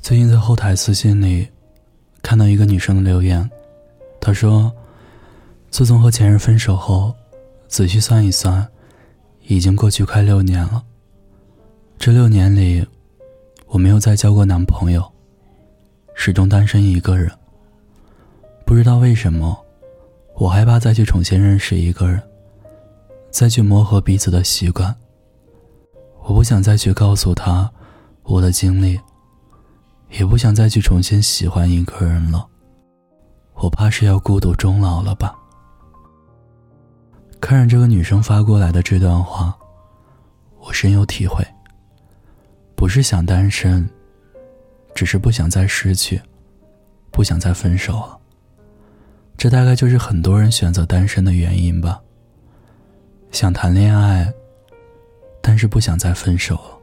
最近在后台私信里看到一个女生的留言，她说：“自从和前任分手后，仔细算一算，已经过去快六年了。这六年里，我没有再交过男朋友，始终单身一个人。不知道为什么，我害怕再去重新认识一个人，再去磨合彼此的习惯。我不想再去告诉他我的经历。”也不想再去重新喜欢一个人了，我怕是要孤独终老了吧。看着这个女生发过来的这段话，我深有体会。不是想单身，只是不想再失去，不想再分手了。这大概就是很多人选择单身的原因吧。想谈恋爱，但是不想再分手了。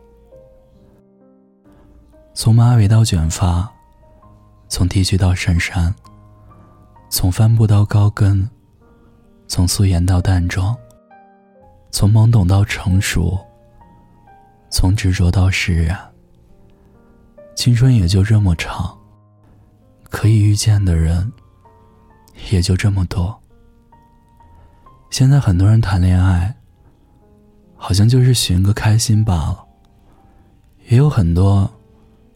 从马尾到卷发，从 T 恤到衬衫，从帆布到高跟，从素颜到淡妆，从懵懂到成熟，从执着到释然。青春也就这么长，可以遇见的人也就这么多。现在很多人谈恋爱，好像就是寻个开心罢了，也有很多。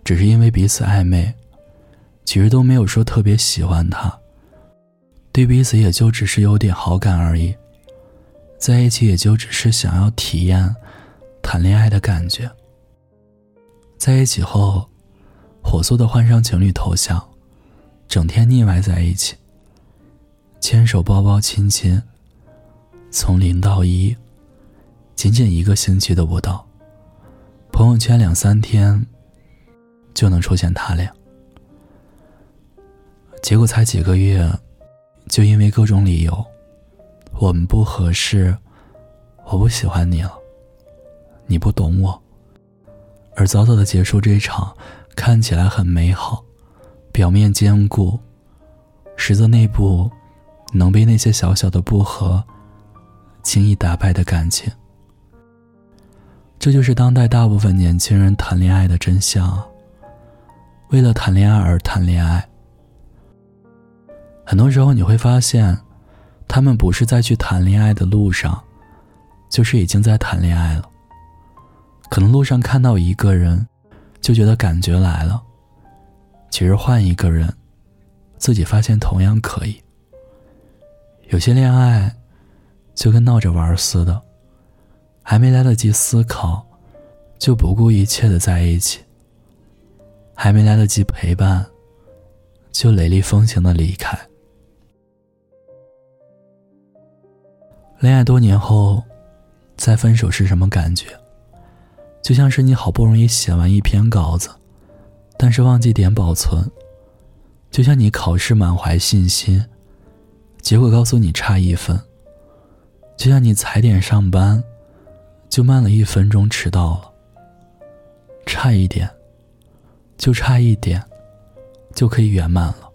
只是因为彼此暧昧，其实都没有说特别喜欢他，对彼此也就只是有点好感而已。在一起也就只是想要体验谈恋爱的感觉。在一起后，火速的换上情侣头像，整天腻歪在一起，牵手、抱抱、亲亲，从零到一，仅仅一个星期都不到，朋友圈两三天。就能出现他俩，结果才几个月，就因为各种理由，我们不合适，我不喜欢你了，你不懂我，而早早的结束这一场看起来很美好、表面坚固、实则内部能被那些小小的不和轻易打败的感情。这就是当代大部分年轻人谈恋爱的真相！为了谈恋爱而谈恋爱，很多时候你会发现，他们不是在去谈恋爱的路上，就是已经在谈恋爱了。可能路上看到一个人，就觉得感觉来了，其实换一个人，自己发现同样可以。有些恋爱，就跟闹着玩似的，还没来得及思考，就不顾一切的在一起。还没来得及陪伴，就雷厉风行的离开。恋爱多年后，再分手是什么感觉？就像是你好不容易写完一篇稿子，但是忘记点保存；就像你考试满怀信心，结果告诉你差一分；就像你踩点上班，就慢了一分钟迟到了，差一点。就差一点，就可以圆满了。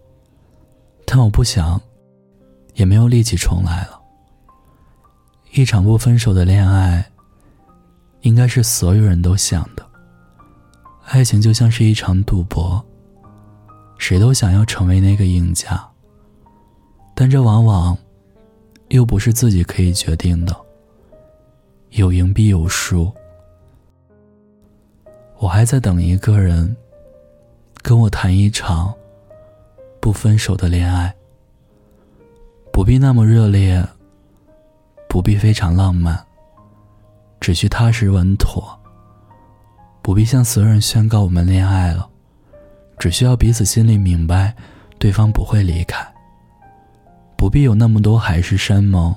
但我不想，也没有力气重来了。一场不分手的恋爱，应该是所有人都想的。爱情就像是一场赌博，谁都想要成为那个赢家。但这往往，又不是自己可以决定的。有赢必有输。我还在等一个人。跟我谈一场不分手的恋爱，不必那么热烈，不必非常浪漫，只需踏实稳妥。不必向所有人宣告我们恋爱了，只需要彼此心里明白，对方不会离开。不必有那么多海誓山盟，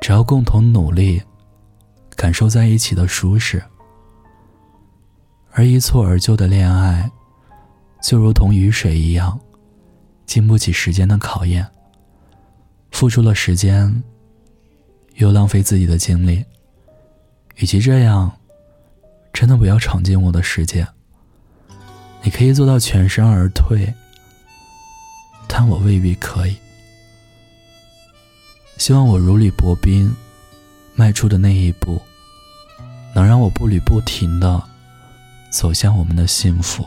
只要共同努力，感受在一起的舒适。而一蹴而就的恋爱。就如同雨水一样，经不起时间的考验。付出了时间，又浪费自己的精力。与其这样，真的不要闯进我的世界。你可以做到全身而退，但我未必可以。希望我如履薄冰，迈出的那一步，能让我步履不停的走向我们的幸福。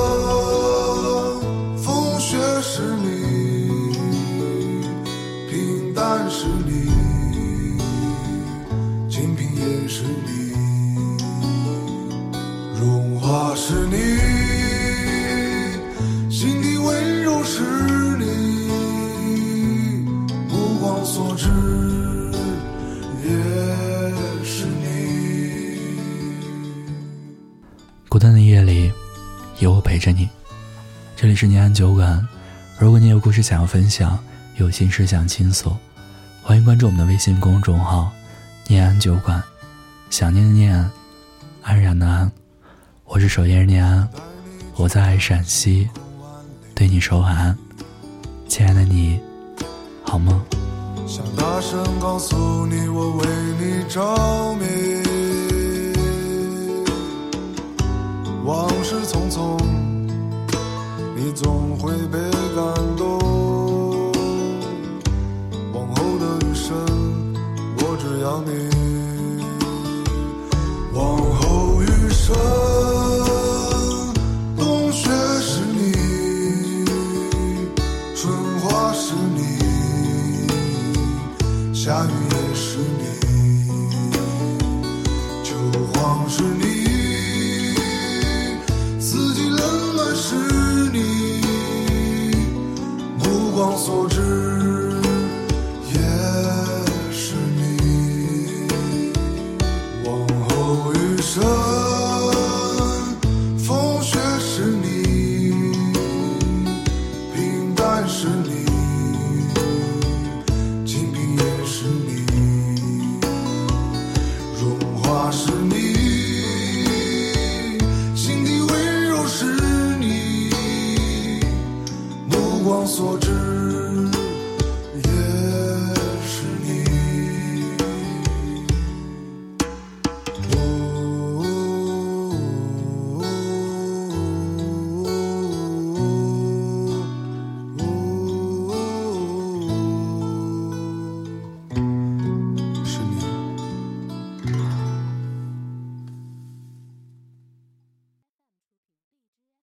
有我陪着你。这里是念安酒馆，如果你有故事想要分享，有心事想倾诉，欢迎关注我们的微信公众号“念安酒馆”。想念的念，安然的安，我是守夜人念安，我在陕西，对你说晚安，亲爱的你，好梦。想大声告诉你，我为你着迷。往事匆匆 com